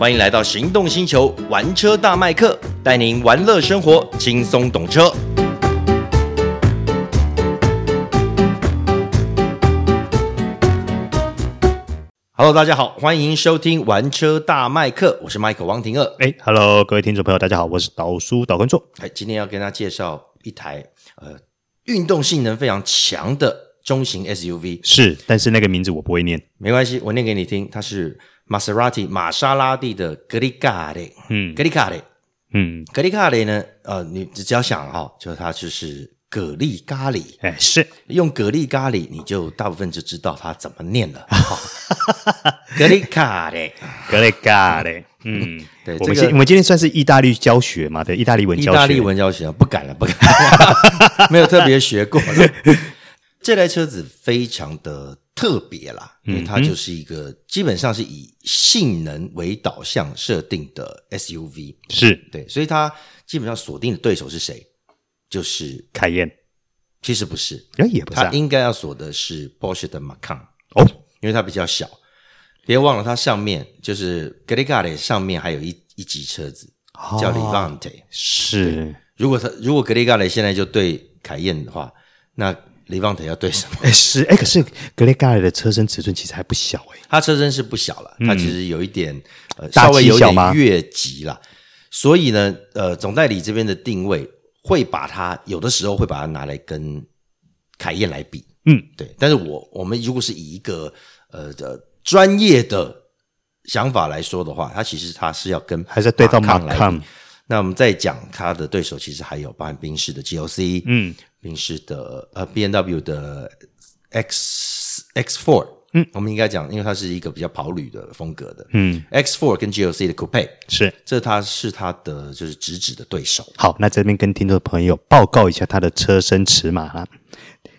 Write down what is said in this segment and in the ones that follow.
欢迎来到行动星球玩车大麦克，带您玩乐生活，轻松懂车。Hello，大家好，欢迎收听玩车大麦克，我是麦克王廷乐。哎，Hello，各位听众朋友，大家好，我是导叔导观众。哎，今天要跟大家介绍一台呃运动性能非常强的中型 SUV。是，但是那个名字我不会念，没关系，我念给你听。它是玛莎拉蒂玛莎拉蒂的格里卡雷，嗯，格里卡雷，嗯，格里卡雷呢，呃，你只要想哈、哦，就它就是。蛤蜊咖喱，哎，是。用蛤蜊咖喱，你就大部分就知道它怎么念了。蛤蜊咖喱，格里咖喱，嗯，对，我们这个我们今天算是意大利教学嘛？对，意大利文教学，意大利文教学，不敢了，不敢了，没有特别学过。这台车子非常的特别啦，因为它就是一个基本上是以性能为导向设定的 SUV，是。对，所以它基本上锁定的对手是谁？就是凯宴，其实不是，哎，也不是、啊，它应该要锁的是 Porsche 的 Macan 哦，因为它比较小。别忘了，它上面就是 Glicale 上面还有一一级车子、哦、叫 Levante，是。如果它如果 Glicale 现在就对凯宴的话，那 Levante 要对什么？哎，是哎，可是 Glicale 的车身尺寸其实还不小哎，它车身是不小了，它其实有一点、嗯、呃稍微有点越级了，所以呢，呃，总代理这边的定位。会把它有的时候会把它拿来跟凯宴来比，嗯，对。但是我我们如果是以一个呃的专业的想法来说的话，它其实它是要跟还是对到马康来比。那我们再讲它的对手，其实还有包含宾士的 GOC，嗯，宾士的呃 B N W 的 X X Four，。嗯，我们应该讲，因为它是一个比较跑旅的风格的。嗯，X Four 跟 GLC 的 Coupe 是，这它是它的就是直指的对手。好，那这边跟听众朋友报告一下它的车身尺码啦。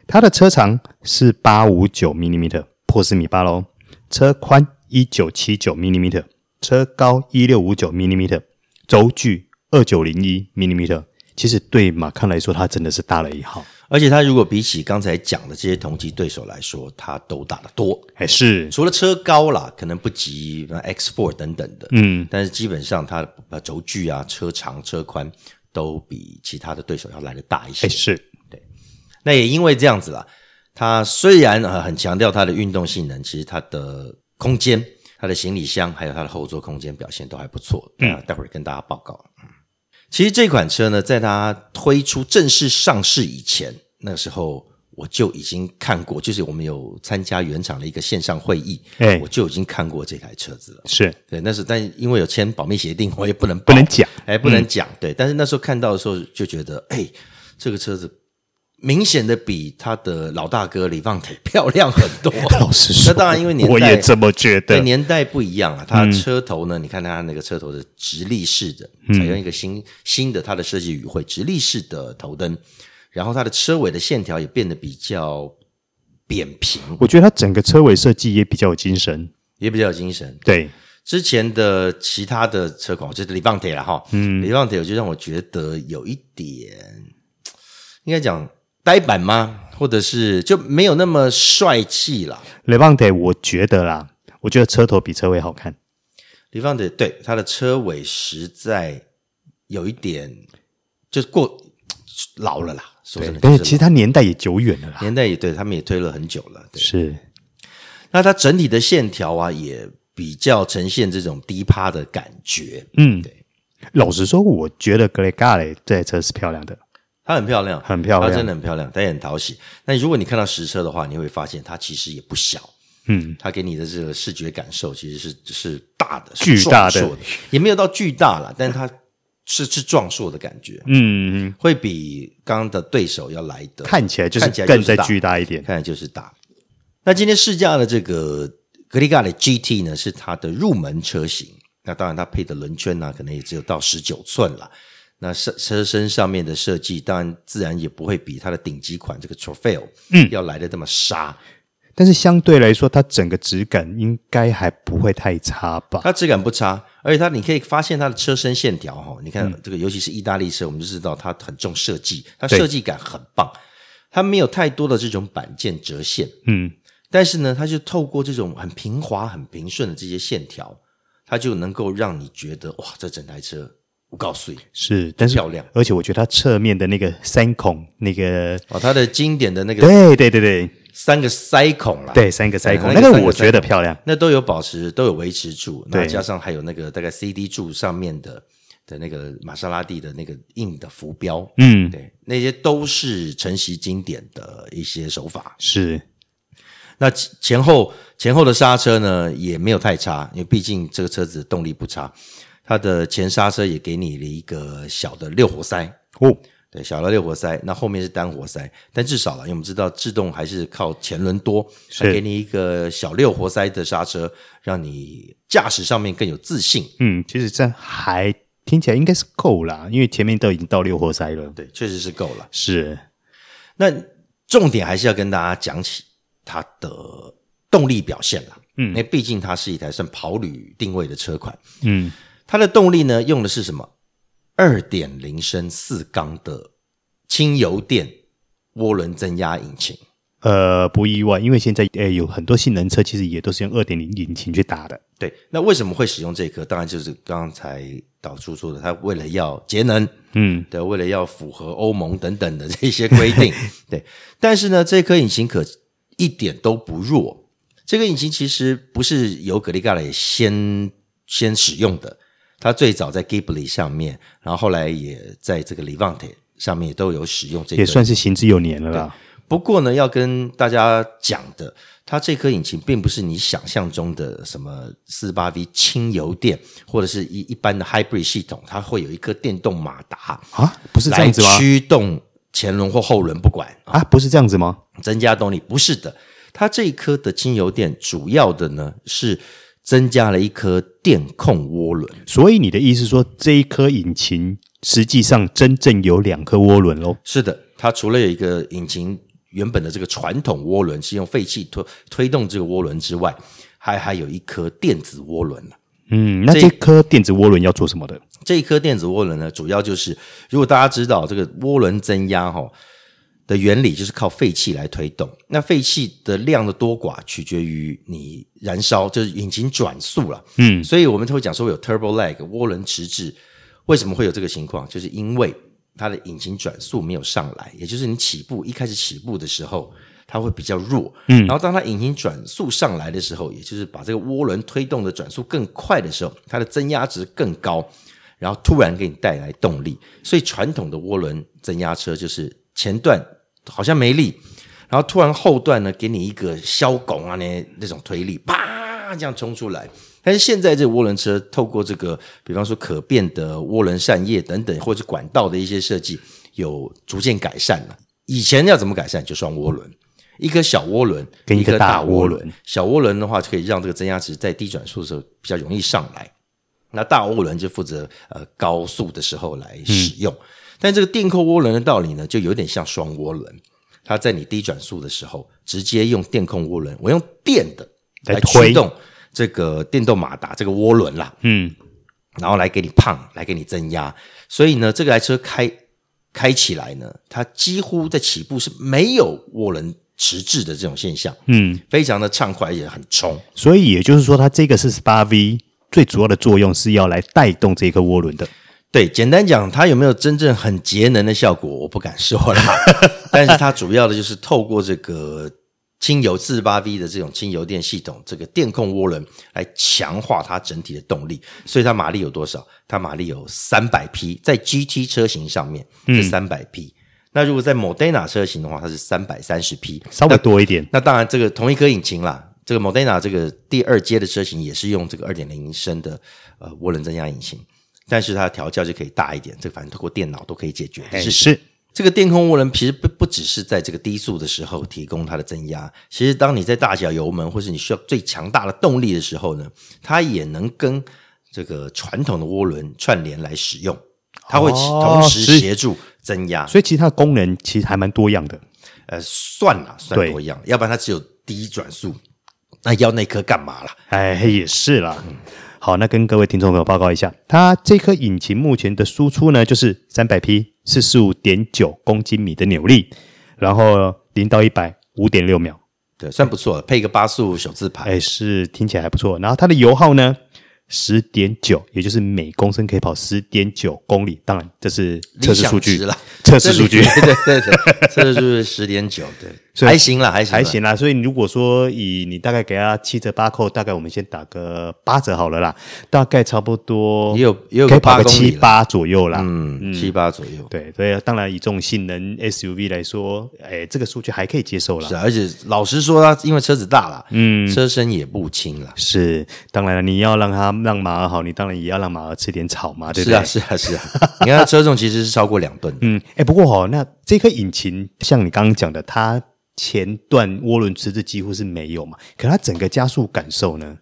它的车长是八五九 millimeter，破四米八喽。车宽一九七九 millimeter，车高一六五九 millimeter，轴距二九零一 millimeter。其实对马康来说，它真的是大了一号。而且它如果比起刚才讲的这些同级对手来说，它都大得多，还是除了车高啦，可能不及 X Four 等等的，嗯，但是基本上它的轴距啊、车长、车宽都比其他的对手要来得大一些，是对。那也因为这样子啦，它虽然很强调它的运动性能，其实它的空间、它的行李箱还有它的后座空间表现都还不错，嗯，待会儿跟大家报告。其实这款车呢，在它推出正式上市以前，那个时候我就已经看过，就是我们有参加原厂的一个线上会议，哎，我就已经看过这台车子了。是对，那是但因为有签保密协定，我也不能不能讲，哎，不能讲。对，但是那时候看到的时候就觉得，哎，这个车子。明显的比他的老大哥 Levante 漂亮很多。老实说，那当然因为年代，我也这么觉得。年代不一样啊，它的车头呢，嗯、你看他那个车头的直立式的，采用一个新新的它的设计语汇，直立式的头灯，然后它的车尾的线条也变得比较扁平。我觉得它整个车尾设计也比较有精神，也比较有精神。对，之前的其他的车款，就是 Levante 了哈，嗯，Levante 就让我觉得有一点，应该讲。呆板吗？或者是就没有那么帅气了？Levante，我觉得啦，我觉得车头比车尾好看。Levante 对它的车尾实在有一点，就是过老了啦。说真的，但是其实它年代也久远了啦，年代也对他们也推了很久了。对是，那它整体的线条啊，也比较呈现这种低趴的感觉。嗯，对。老实说，我觉得 Grecale 这台车是漂亮的。它很漂亮，很漂亮，它真的很漂亮，它也很讨喜。那如果你看到实车的话，你会发现它其实也不小。嗯，它给你的这个视觉感受其实是是大的，巨大的，也没有到巨大了，但是它是是壮硕的感觉。嗯，会比刚刚的对手要来的看起来就是更再巨大一点，看起来就是大。那今天试驾的这个 Glicale GT 呢，是它的入门车型。那当然，它配的轮圈呢，可能也只有到十九寸了。那车车身上面的设计，当然自然也不会比它的顶级款这个 Trofeo 嗯要来的这么沙，但是相对来说，它整个质感应该还不会太差吧？它质感不差，而且它你可以发现它的车身线条哈，你看这个尤其是意大利车，我们就知道它很重设计，它设计感很棒，它没有太多的这种板件折线，嗯，但是呢，它就透过这种很平滑、很平顺的这些线条。它就能够让你觉得哇，这整台车不告诉你是，但是漂亮，而且我觉得它侧面的那个三孔那个哦，它的经典的那个对对对对。三个塞孔啦，对三个塞孔，那个我觉得漂亮，那都有保持都有维持住，对。那加上还有那个大概 CD 柱上面的。的那个玛莎拉蒂的那个硬的浮标，嗯，对，那些都是承袭经典的一些手法。是，那前后前后的刹车呢也没有太差，因为毕竟这个车子动力不差，它的前刹车也给你了一个小的六活塞哦，对，小的六活塞，那后面是单活塞，但至少了，因为我们知道制动还是靠前轮多，是给你一个小六活塞的刹车，让你驾驶上面更有自信。嗯，其实这还。听起来应该是够啦，因为前面都已经到六活塞了。对，确实是够了。是，那重点还是要跟大家讲起它的动力表现啦。嗯，因为毕竟它是一台算跑旅定位的车款。嗯，它的动力呢，用的是什么？二点零升四缸的轻油电涡轮增压引擎。呃，不意外，因为现在呃有很多性能车其实也都是用二点零引擎去打的。对，那为什么会使用这颗？当然就是刚才导出说的，它为了要节能，嗯，对，为了要符合欧盟等等的这些规定，对。但是呢，这颗引擎可一点都不弱。这个引擎其实不是由格力盖雷先先使用的，它最早在 Ghibli 上面，然后后来也在这个 Levante 上面也都有使用这个，也算是行之有年了啦。不过呢，要跟大家讲的，它这颗引擎并不是你想象中的什么四八 V 轻油电，或者是一一般的 Hybrid 系统，它会有一颗电动马达啊，不是这样子吗？驱动前轮或后轮不管啊，不是这样子吗？增加动力不是的，它这一颗的轻油电主要的呢是增加了一颗电控涡轮，所以你的意思是说这一颗引擎实际上真正有两颗涡轮喽？是的，它除了有一个引擎。原本的这个传统涡轮是用废气推推动这个涡轮之外，还还有一颗电子涡轮。嗯，那这颗电子涡轮要做什么的？这一颗电子涡轮呢，主要就是如果大家知道这个涡轮增压哈的原理，就是靠废气来推动。那废气的量的多寡取决于你燃烧，就是引擎转速了。嗯，所以我们就会讲说有 turbo lag 涡轮迟滞。为什么会有这个情况？就是因为它的引擎转速没有上来，也就是你起步一开始起步的时候，它会比较弱。嗯，然后当它引擎转速上来的时候，也就是把这个涡轮推动的转速更快的时候，它的增压值更高，然后突然给你带来动力。所以传统的涡轮增压车就是前段好像没力，然后突然后段呢给你一个削拱啊那那种推力，啪这样冲出来。但是现在这个涡轮车透过这个，比方说可变的涡轮扇叶等等，或者管道的一些设计，有逐渐改善了。以前要怎么改善？就双涡轮，一颗小涡轮跟一颗大涡轮。小涡轮的话，就可以让这个增压值在低转速的时候比较容易上来。那大涡轮就负责呃高速的时候来使用。嗯、但这个电控涡轮的道理呢，就有点像双涡轮，它在你低转速的时候，直接用电控涡轮，我用电的来驱动。这个电动马达，这个涡轮啦，嗯，然后来给你胖，来给你增压，所以呢，这个台车开开起来呢，它几乎在起步是没有涡轮迟滞的这种现象，嗯，非常的畅快，也很冲。所以也就是说，它这个四十八 V 最主要的作用是要来带动这个涡轮的。对，简单讲，它有没有真正很节能的效果，我不敢说啦，但是它主要的就是透过这个。轻油四十八 V 的这种轻油电系统，这个电控涡轮来强化它整体的动力，所以它马力有多少？它马力有三百匹，在 GT 车型上面是三百匹。那如果在 Modena 车型的话，它是三百三十匹，稍微多一点。那，那当然，这个同一颗引擎啦，这个 Modena 这个第二阶的车型也是用这个二点零升的呃涡轮增压引擎，但是它的调教就可以大一点。这个反正透过电脑都可以解决的事情。是。这个电控涡轮其实不不只是在这个低速的时候提供它的增压，其实当你在大脚油门或是你需要最强大的动力的时候呢，它也能跟这个传统的涡轮串联来使用，它会同时协助增压，哦，所以其实它的功能其实还蛮多样的。呃，算了，算多样，要不然它只有低转速，那要那颗干嘛啦？哎，也是啦。嗯好，那跟各位听众朋友报告一下，它这颗引擎目前的输出呢，就是三百匹，四十五点九公斤米的扭力，然后零到一百五点六秒，对，算不错，配一个八速手自排，哎，是听起来还不错。然后它的油耗呢，十点九，也就是每公升可以跑十点九公里。当然，这是测试数据了，测试数据，对对对，测试数据十点九，对。还行啦，还行，还行啦。所以如果说以你大概给他七折八扣，大概我们先打个八折好了啦，大概差不多也有也有可以跑个七八左右啦，嗯，嗯七八左右。对，所以当然以这种性能 SUV 来说，哎，这个数据还可以接受啦。是啊，而且老实说，它因为车子大了，嗯，车身也不轻了。是，当然了，你要让它让马儿好，你当然也要让马儿吃点草嘛，对不对？是啊，是啊，是啊。你看它车重其实是超过两吨，嗯，哎，不过哦，那这颗引擎像你刚刚讲的，它。前段涡轮迟滞几乎是没有嘛，可它整个加速感受呢？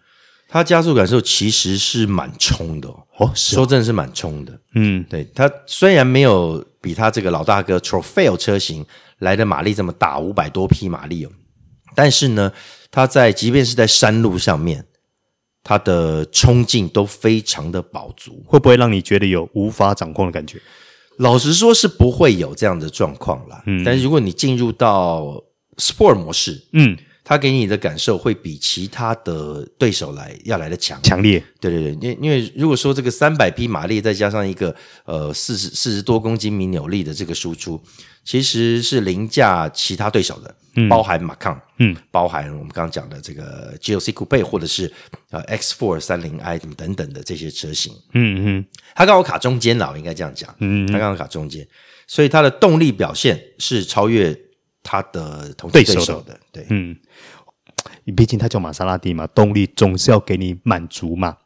它加速感受其实是蛮冲的哦，哦是哦说真的是蛮冲的。嗯，对，它虽然没有比它这个老大哥 Trofeo 车型来的马力这么大，五百多匹马力哦，但是呢，它在即便是在山路上面，它的冲劲都非常的饱足，会不会让你觉得有无法掌控的感觉？老实说，是不会有这样的状况啦。嗯，但是如果你进入到 Sport 模式，嗯，它给你的感受会比其他的对手来要来的强强烈。对对对，因因为如果说这个三百匹马力再加上一个呃四十四十多公斤米扭力的这个输出，其实是凌驾其他对手的，嗯、包含马康，嗯，包含我们刚刚讲的这个 GLC Coupe 或者是呃 X4 三零 i 等等的这些车型，嗯嗯，它刚好卡中间了，我应该这样讲，嗯，它刚好卡中间，所以它的动力表现是超越。它的同对手的，对手的，对，嗯，毕竟它叫玛莎拉蒂嘛，动力总是要给你满足嘛。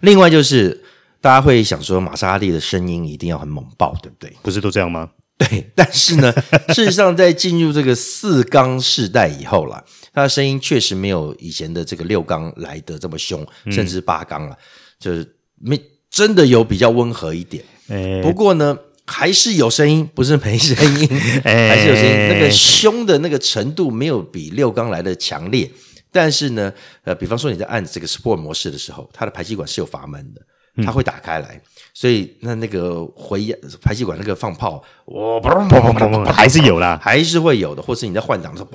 另外就是大家会想说，玛莎拉蒂的声音一定要很猛爆，对不对？不是都这样吗？对，但是呢，事实上在进入这个四缸世代以后啦，它的声音确实没有以前的这个六缸来的这么凶，甚至八缸了，嗯、就是没真的有比较温和一点。欸、不过呢。还是有声音，不是没声音，还是有声音。那个凶的那个程度没有比六缸来的强烈，但是呢，呃，比方说你在按这个 Sport 模式的时候，它的排气管是有阀门的，它会打开来，所以那那个回压排气管那个放炮，哇，还是有啦，还是会有的。或是你在换挡的时候，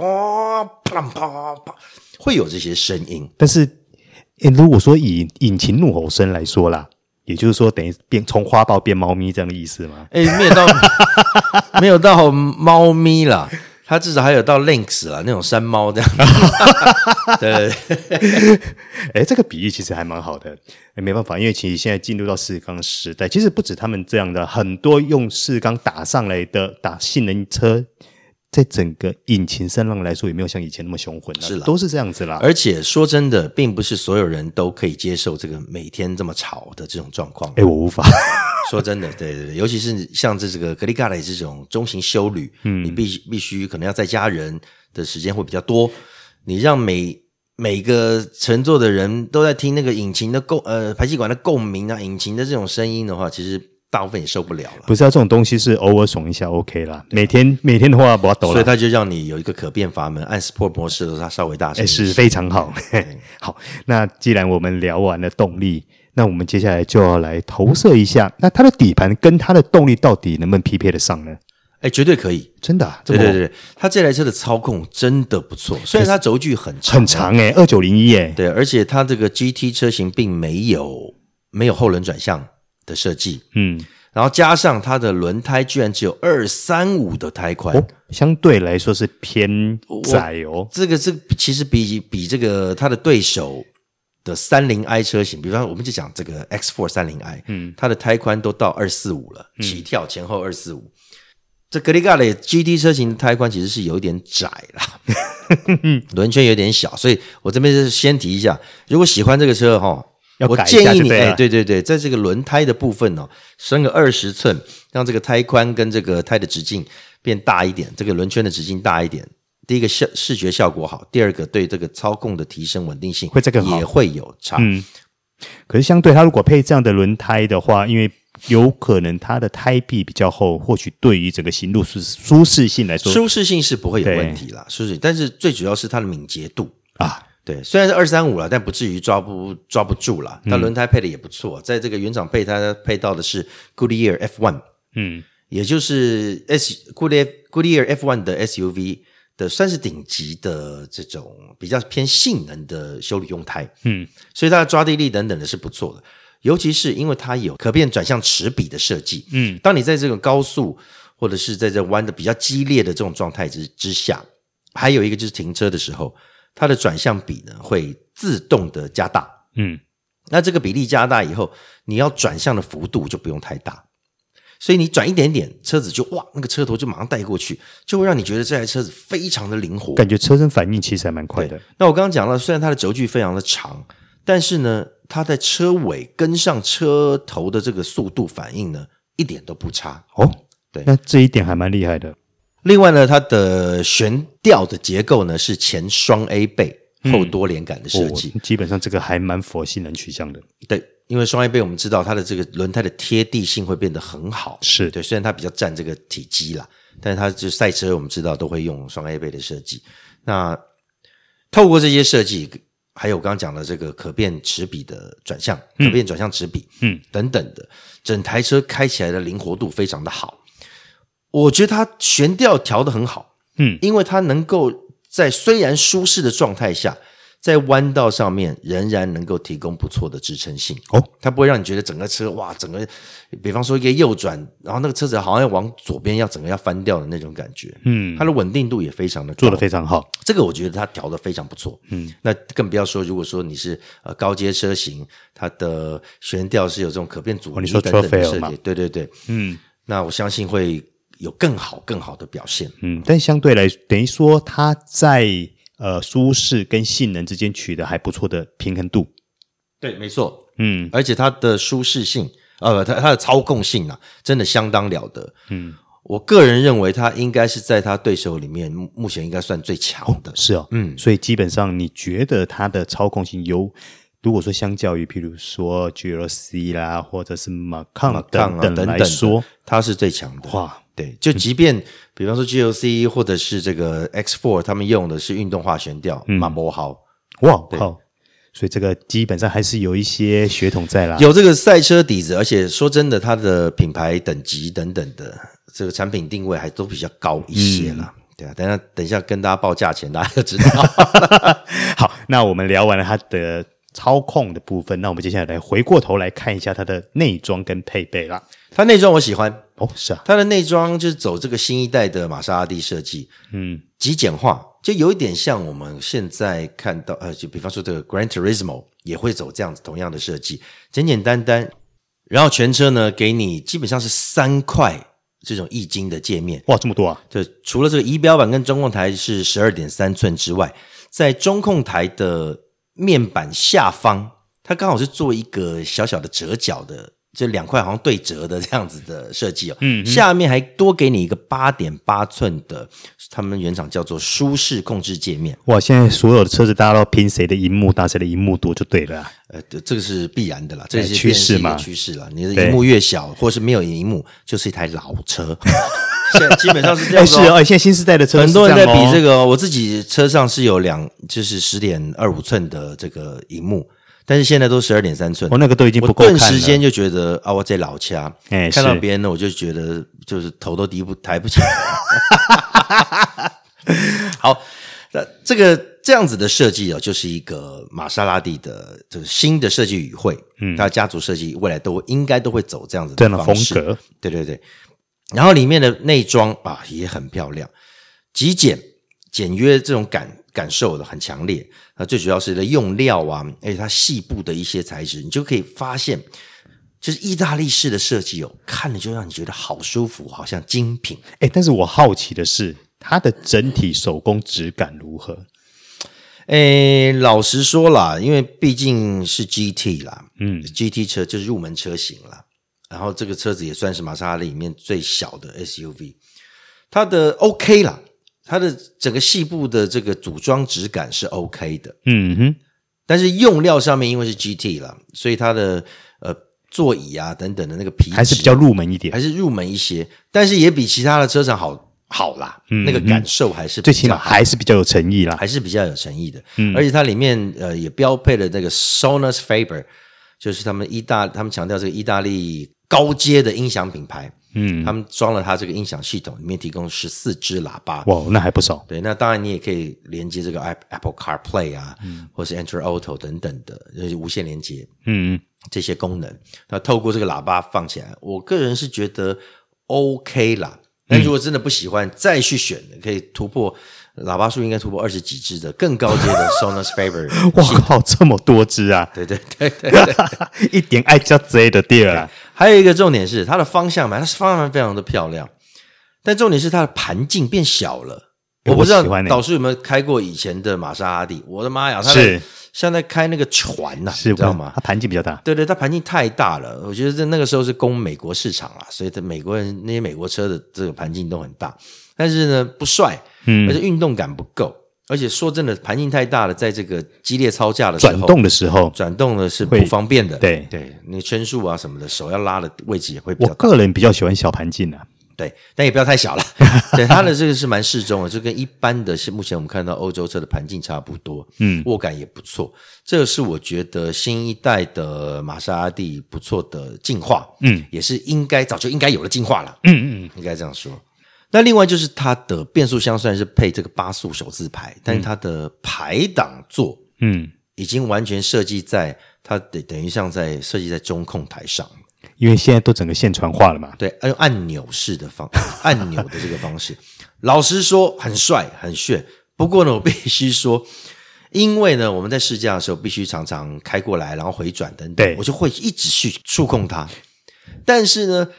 啪啪啪啪，会有这些声音。但是，如果说以引擎怒吼声来说啦。也就是说，等于变从花豹变猫咪这样的意思吗？哎、欸，没有到，没有到猫咪啦，它至少还有到 Lynx 啦，那种山猫这样。对，哎、欸，这个比喻其实还蛮好的。欸、没办法，因为其实现在进入到四缸时代，其实不止他们这样的，很多用四缸打上来的打性能车。在整个引擎声浪来说，也没有像以前那么雄浑了，是啦，都是这样子啦。而且说真的，并不是所有人都可以接受这个每天这么吵的这种状况。哎，我无法。说真的，对对对，尤其是像这这个格里嘎雷这种中型修旅，嗯，你必必须可能要在家人的时间会比较多，你让每每个乘坐的人都在听那个引擎的共呃排气管的共鸣啊，引擎的这种声音的话，其实。大部分也受不了了。不是啊，这种东西是偶尔爽一下 OK 啦。每天每天的话不要抖了。所以他就让你有一个可变阀门，按 Sport 模式的时候它稍微大声，是非常好。好，那既然我们聊完了动力，那我们接下来就要来投射一下，那它的底盘跟它的动力到底能不能匹配得上呢？哎，绝对可以，真的啊。对对对，它这台车的操控真的不错，虽然它轴距很长很长哎，二九零一哎，对，而且它这个 GT 车型并没有没有后轮转向的设计，嗯。然后加上它的轮胎居然只有二三五的胎宽，哦，相对来说是偏窄哦。这个是其实比比这个它的对手的三零 i 车型，比方说我们就讲这个 X Four 三零 i，嗯，它的胎宽都到二四五了，嗯、起跳前后二四五。这格里嘎雷 GT 车型的胎宽其实是有点窄啦，轮圈有点小，所以我这边是先提一下，如果喜欢这个车哈。我建议你，哎，对对对，在这个轮胎的部分哦，升个二十寸，让这个胎宽跟这个胎的直径变大一点，这个轮圈的直径大一点。第一个效视觉效果好，第二个对这个操控的提升稳定性会这个也会有差。嗯，可是相对它如果配这样的轮胎的话，因为有可能它的胎壁比较厚，或许对于整个行路舒舒适性来说，舒适性是不会有问题啦，舒适，但是最主要是它的敏捷度啊。对，虽然是二三五了，但不至于抓不抓不住了。它轮胎配的也不错，在这个原厂配它配到的是 Goodyear F1，嗯，也就是 S Goodyear Goodyear F1 的 SUV 的算是顶级的这种比较偏性能的修理用胎，嗯，所以它的抓地力等等的是不错的，尤其是因为它有可变转向齿比的设计，嗯，当你在这个高速或者是在这弯的比较激烈的这种状态之之下，还有一个就是停车的时候，它的转向比呢会自动的加大，嗯，那这个比例加大以后，你要转向的幅度就不用太大。所以你转一点点，车子就哇，那个车头就马上带过去，就会让你觉得这台车子非常的灵活，感觉车身反应其实还蛮快的。那我刚刚讲了，虽然它的轴距非常的长，但是呢，它在车尾跟上车头的这个速度反应呢，一点都不差哦。对，那这一点还蛮厉害的。另外呢，它的悬吊的结构呢是前双 A 臂后多连杆的设计，嗯哦，基本上这个还蛮佛性能取向的。对。因为双 A 杯，我们知道它的这个轮胎的贴地性会变得很好，是对。虽然它比较占这个体积啦，但是它就赛车，我们知道都会用双 A 杯的设计。那透过这些设计，还有我刚刚讲的这个可变齿比的转向，可变转向齿比，嗯，等等的，整台车开起来的灵活度非常的好。我觉得它悬吊调的很好，嗯，因为它能够在虽然舒适的状态下。在弯道上面仍然能够提供不错的支撑性。哦，它不会让你觉得整个车哇，整个，比方说一个右转，然后那个车子好像要往左边要整个要翻掉的那种感觉，嗯，它的稳定度也非常的做得非常好，这个我觉得它调的非常不错，嗯，那更不要说如果说你是呃高阶车型，它的悬吊是有这种可变阻尼等等的设计，对对对，嗯，那我相信会有更好更好的表现，嗯，但相对来等于说它在。呃，舒适跟性能之间取得还不错的平衡度，对，没错，嗯，而且它的舒适性，呃，它它的操控性啊，真的相当了得，嗯，我个人认为它应该是在它对手里面目前应该算最强的，哦是哦，嗯，所以基本上你觉得它的操控性有，如果说相较于譬如说 GLC 啦，或者是 Macan 等等来说，它是最强的，哇。对，就即便、嗯、比方说 GLC 或者是这个 X Four，他们用的是运动化悬吊，马博豪，哇，好，所以这个基本上还是有一些血统在啦，有这个赛车底子，而且说真的，它的品牌等级等等的这个产品定位还都比较高一些啦。嗯、对啊，等下等一下跟大家报价钱，大家就知道。好，那我们聊完了它的操控的部分，那我们接下来来回过头来看一下它的内装跟配备啦。它内装我喜欢。哦，是啊，它的内装就是走这个新一代的玛莎拉蒂设计，嗯，极简化，就有一点像我们现在看到，呃，就比方说这个 Gran Turismo 也会走这样子同样的设计，简简单单，然后全车呢给你基本上是三块这种易经的界面，哇，这么多啊！就除了这个仪表板跟中控台是十二点三寸之外，在中控台的面板下方，它刚好是做一个小小的折角的。这两块好像对折的这样子的设计哦，嗯，下面还多给你一个八点八寸的，他们原厂叫做舒适控制界面。哇，现在所有的车子大家都拼谁的荧幕大，谁的荧幕多就对了，啊。呃，这个是必然的啦，这是趋势嘛，趋势啦。你的荧幕越小，或是没有荧幕，就是一台老车。现在基本上是这样，哦。是哦，现在新时代的车，很多人在比这个。我自己车上是有两，就是十点二五寸的这个荧幕。但是现在都十二点三寸，我、哦、那个都已经不够看了。顿时间就觉得啊，我在老家，哎，看到别人呢，我就觉得就是头都低不抬不起来。好，那这个这样子的设计哦，就是一个玛莎拉蒂的这个新的设计语汇。嗯，它家族设计未来都应该都会走这样子的方式。这样的风格，对对对。然后里面的内装啊也很漂亮，极简简约这种感。感受的很强烈，那最主要是的用料啊，而且它细部的一些材质，你就可以发现，就是意大利式的设计哦，看了就让你觉得好舒服，好像精品。哎，但是我好奇的是，它的整体手工质感如何？哎，老实说啦，因为毕竟是 GT 啦，嗯，GT 车就是入门车型啦，然后这个车子也算是玛莎拉蒂里面最小的 SUV，它的 OK 啦。它的整个细部的这个组装质感是 OK 的，嗯哼，但是用料上面因为是 GT 啦，所以它的呃座椅啊等等的那个皮还是比较入门一点，还是入门一些，但是也比其他的车厂好好啦，嗯，那个感受还是最起码还是比较有诚意啦，还是比较有诚意的，嗯，而且它里面呃也标配了那个 Sonus Faber，就是他们意大他们强调这个意大利高阶的音响品牌。嗯，他们装了它这个音响系统，里面提供十四支喇叭。哇，那还不少。对，那当然你也可以连接这个 Apple CarPlay 啊，嗯、或是 Android Auto 等等的，就是无线连接。嗯，这些功能，那透过这个喇叭放起来，我个人是觉得 OK 啦。但如果真的不喜欢，嗯、再去选，可以突破喇叭数，应该突破二十几支的更高阶的 Sonos Favorite。哇靠，这么多支啊！对对对对，对，一点爱叫贼的地儿啊！还有一个重点是它的方向盘，它是方向盘非常的漂亮，但重点是它的盘径变小了。我不知道导师有没有开过以前的玛莎拉蒂？我的妈呀，它是像在开那个船呐、啊，是知道吗？它盘径比较大，对对，它盘径太大了。我觉得在那个时候是供美国市场啊，所以在美国人那些美国车的这个盘径都很大，但是呢不帅，嗯，而且运动感不够。而且说真的，盘径太大了，在这个激烈操驾的时候，转动的时候，转动的是不方便的。对对，那圈数啊什么的，手要拉的位置也会比较。我个人比较喜欢小盘径的，对，但也不要太小了。对，它的这个是蛮适中的，就跟一般的，是目前我们看到欧洲车的盘径差不多。嗯，握感也不错。这个是我觉得新一代的玛莎拉蒂不错的进化。嗯，也是应该早就应该有了进化了。嗯嗯，应该这样说。那另外就是它的变速箱虽然是配这个八速手自排，但是它的排档座，嗯，已经完全设计在它等等于像在设计在中控台上，因为现在都整个线传化了嘛，对，用按钮式的方 按钮的这个方式，老实说很帅很炫。不过呢，我必须说，因为呢我们在试驾的时候必须常常开过来，然后回转等等，我就会一直去触控它。但是呢，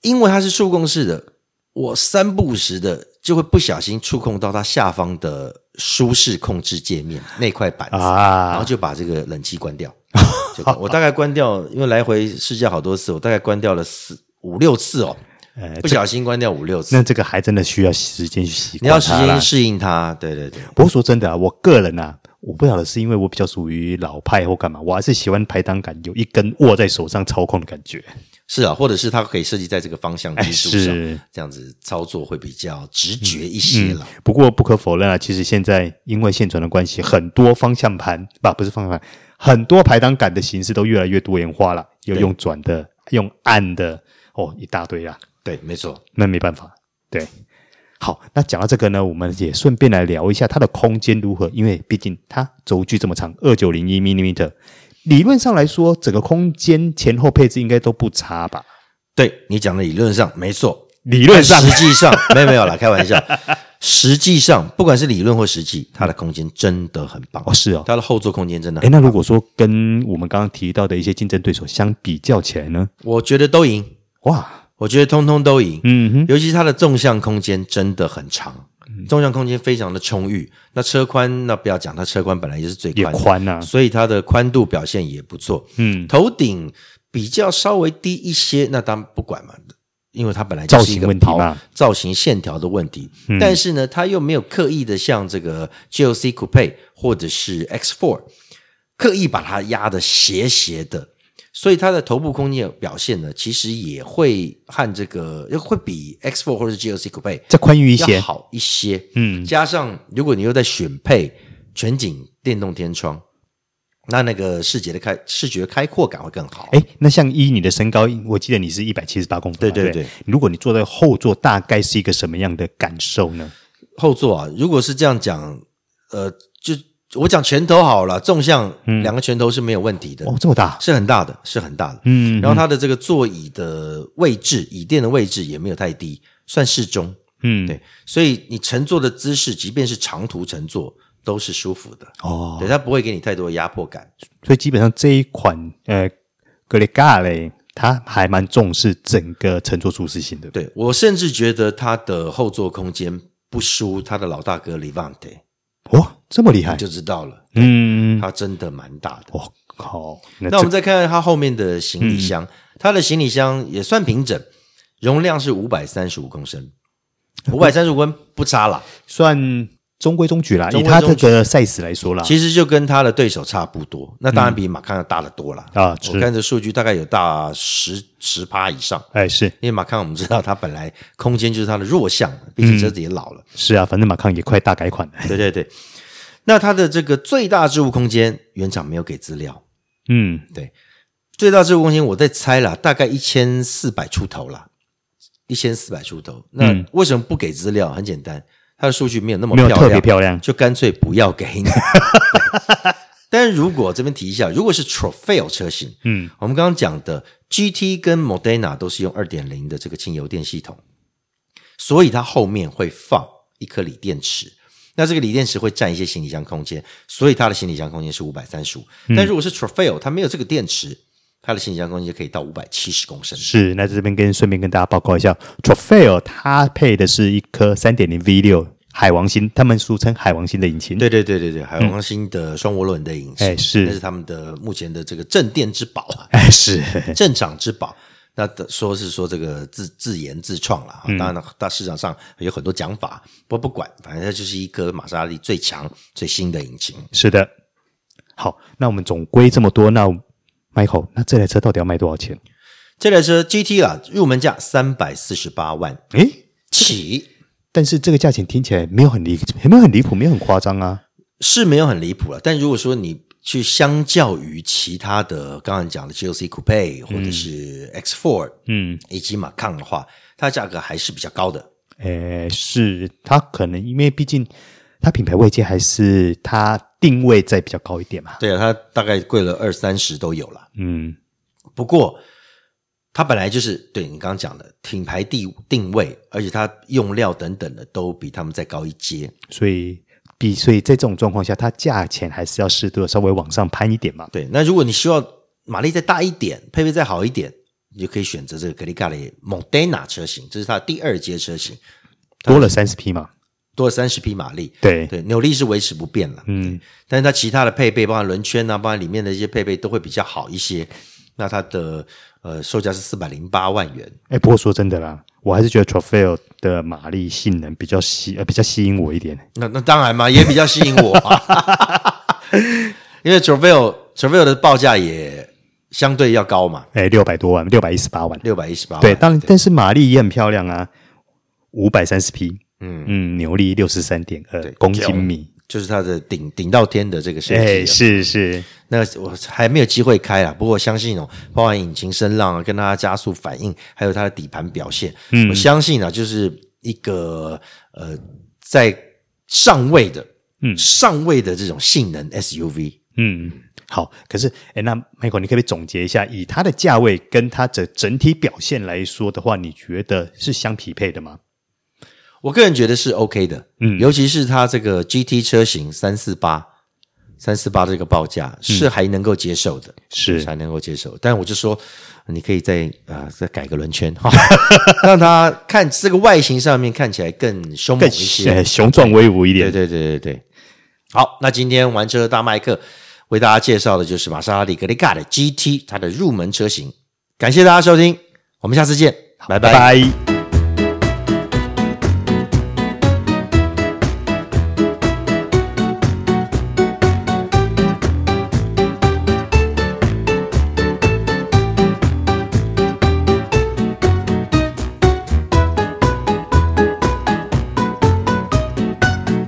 因为它是触控式的。我三不五时的就会不小心触控到它下方的舒适控制界面那块板子，啊、然后就把这个冷气关掉。我大概关掉，因为来回试驾好多次，我大概关掉了四五六次哦。不小心关掉五六次，那这个还真的需要时间去习惯。你要时间适应它，对对对。不过说真的啊，我个人啊，我不晓得是因为我比较属于老派或干嘛，我还是喜欢排档杆有一根握在手上操控的感觉。是啊，或者是它可以设计在这个方向基础上，这样子操作会比较直觉一些了。不过不可否认啊，其实现在因为线传的关系，很多方向盘不不是方向盘，很多排档杆的形式都越来越多元化了，有用转的，用按的，哦，一大堆啊。对，没错，那没办法。对，好，那讲到这个呢，我们也顺便来聊一下它的空间如何，因为毕竟它轴距这么长，二九零一 millimeter。理论上来说，整个空间前后配置应该都不差吧？对，你讲的理论上没错，理论上，实际上 没有没有啦，开玩笑。实际上，不管是理论或实际，它的空间真的很棒哦。是哦，它的后座空间真的很棒。诶，那如果说跟我们刚刚提到的一些竞争对手相比较起来呢？我觉得都赢。哇，我觉得通通都赢。嗯哼，尤其是它的纵向空间真的很长。纵向空间非常的充裕，那车宽那不要讲，它车宽本来就是最宽的，宽啊，所以它的宽度表现也不错。嗯，头顶比较稍微低一些，那当然不管嘛，因为它本来就是一个造型问题嘛，造型线条的问题。嗯，但是呢，它又没有刻意的像这个 GLC Coupe 或者是 X Four 刻意把它压的斜斜的。所以它的头部空间表现呢，其实也会和这个会比 X4 或者是 GLC Coupe 再宽裕一些，好一些。嗯，加上如果你又在选配全景电动天窗，那那个视觉的开视觉开阔感会更好。诶，那像依你的身高，我记得你是一百七十八公分，对对对，对。如果你坐在后座，大概是一个什么样的感受呢？后座啊，如果是这样讲，呃，就。我讲拳头好了，纵向两个拳头是没有问题的。哦，这么大，是很大的，是很大的。嗯，然后它的这个座椅的位置，椅垫的位置也没有太低，算适中。嗯，对，所以你乘坐的姿势，即便是长途乘坐，都是舒服的。哦，对，它不会给你太多的压迫感。所以基本上这一款呃格雷嘎嘞，它还蛮重视整个乘坐舒适性的。对，我甚至觉得它的后座空间不输它的老大哥 Levante。哇，这么厉害，你就知道了。嗯，它真的蛮大的。我靠！那，那我们再看看它后面的行李箱，嗯，它的行李箱也算平整，容量是五百三十五公升，五百三十五公升不差啦，算。中规中矩啦，以它这个 size 来说啦，其实就跟它的对手差不多。那当然比马康要大得多了啊！我看这数据大概有大十十趴以上。哎，是因为马康我们知道它本来空间就是它的弱项，毕竟车子也老了。是啊，反正马康也快大改款了。对对对，那它的这个最大置物空间，原厂没有给资料。嗯，对，最大置物空间我在猜啦，大概一千四百出头啦，一千四百出头。那为什么不给资料？很简单，它的数据没有那么漂亮，没有特别漂亮，就干脆不要给 你。但如果这边提一下，如果是 Trofeo 车型，嗯，我们刚刚讲的 GT 跟 Modena 都是用二点零的这个轻油电系统，所以它后面会放一颗锂电池。那这个锂电池会占一些行李箱空间，所以它的行李箱空间是五百三十五。但如果是 Trofeo，它没有这个电池，它的行李箱空间可以到五百七十公升。是，那这边跟顺便跟大家报告一下，Trofeo 它配的是一颗三点零 V 六海王星，他们俗称海王星的引擎。对对对对对，海王星的双涡轮的引擎，哎、嗯、是，那是他们的目前的这个镇店之宝啊，哎是镇长之宝。那说是说这个自自研自创了，当然了，大市场上有很多讲法，不过不管，反正它就是一颗玛莎拉蒂最强最新的引擎。是的，好，那我们总归这么多，那 Michael，那这台车到底要卖多少钱？这台车 GT 啊，入门价三百四十八万，诶起，但是这个价钱听起来没有很离，没有很离谱，没有很夸张啊，是没有很离谱了。但如果说你去相较于其他的，刚刚讲的 GLC Coupe 或者是 X Four，嗯，以及 Macan 的话，它价格还是比较高的。诶，是它可能因为毕竟它品牌位阶还是它定位在比较高一点嘛。对啊，它大概贵了二三十都有了。嗯，不过它本来就是对你刚刚讲的品牌定定位，而且它用料等等的都比他们再高一阶，所以。比所以在这种状况下，它价钱还是要适度的稍微往上攀一点嘛。对，那如果你希望马力再大一点，配备再好一点，你就可以选择这个格里卡雷 Modena 车型，这是它的第二阶车型，多了三十匹马，多了三十匹马力。对对，扭力是维持不变了。嗯，但是它其他的配备，包括轮圈啊，包括里面的一些配备，都会比较好一些。那它的呃售价是四百零八万元。哎，不过说真的啦。我还是觉得 Trofeo 的马力性能比较吸呃比较吸引我一点。那那当然嘛，也比较吸引我，因为 Trofeo Trofeo 的报价也相对要高嘛。哎，六百多万，六百一十八万，六百一十八万。对，当然，但是马力也很漂亮啊，五百三十匹，嗯嗯，扭力六十三点二公斤米。就是它的顶顶到天的这个设计，哎，是是，那我还没有机会开啊，不过我相信哦，包含引擎声浪啊，跟它的加速反应，还有它的底盘表现，嗯，我相信啊，就是一个呃，在上位的，嗯，上位的这种性能 SUV，嗯，好，可是哎，那 Michael，你可不可以总结一下，以它的价位跟它的整体表现来说的话，你觉得是相匹配的吗？我个人觉得是 OK 的，嗯，尤其是它这个 GT 车型三四八三四八这个报价是还能够接受的，是还能够接受。但我就说，你可以再啊、呃、再改个轮圈哈，让它看这个外形上面看起来更凶猛一些，雄壮威武一点。对对对对对。好，那今天玩车大麦克为大家介绍的就是玛莎拉蒂格里卡的 GT 它的入门车型。感谢大家收听，我们下次见，拜拜。拜拜。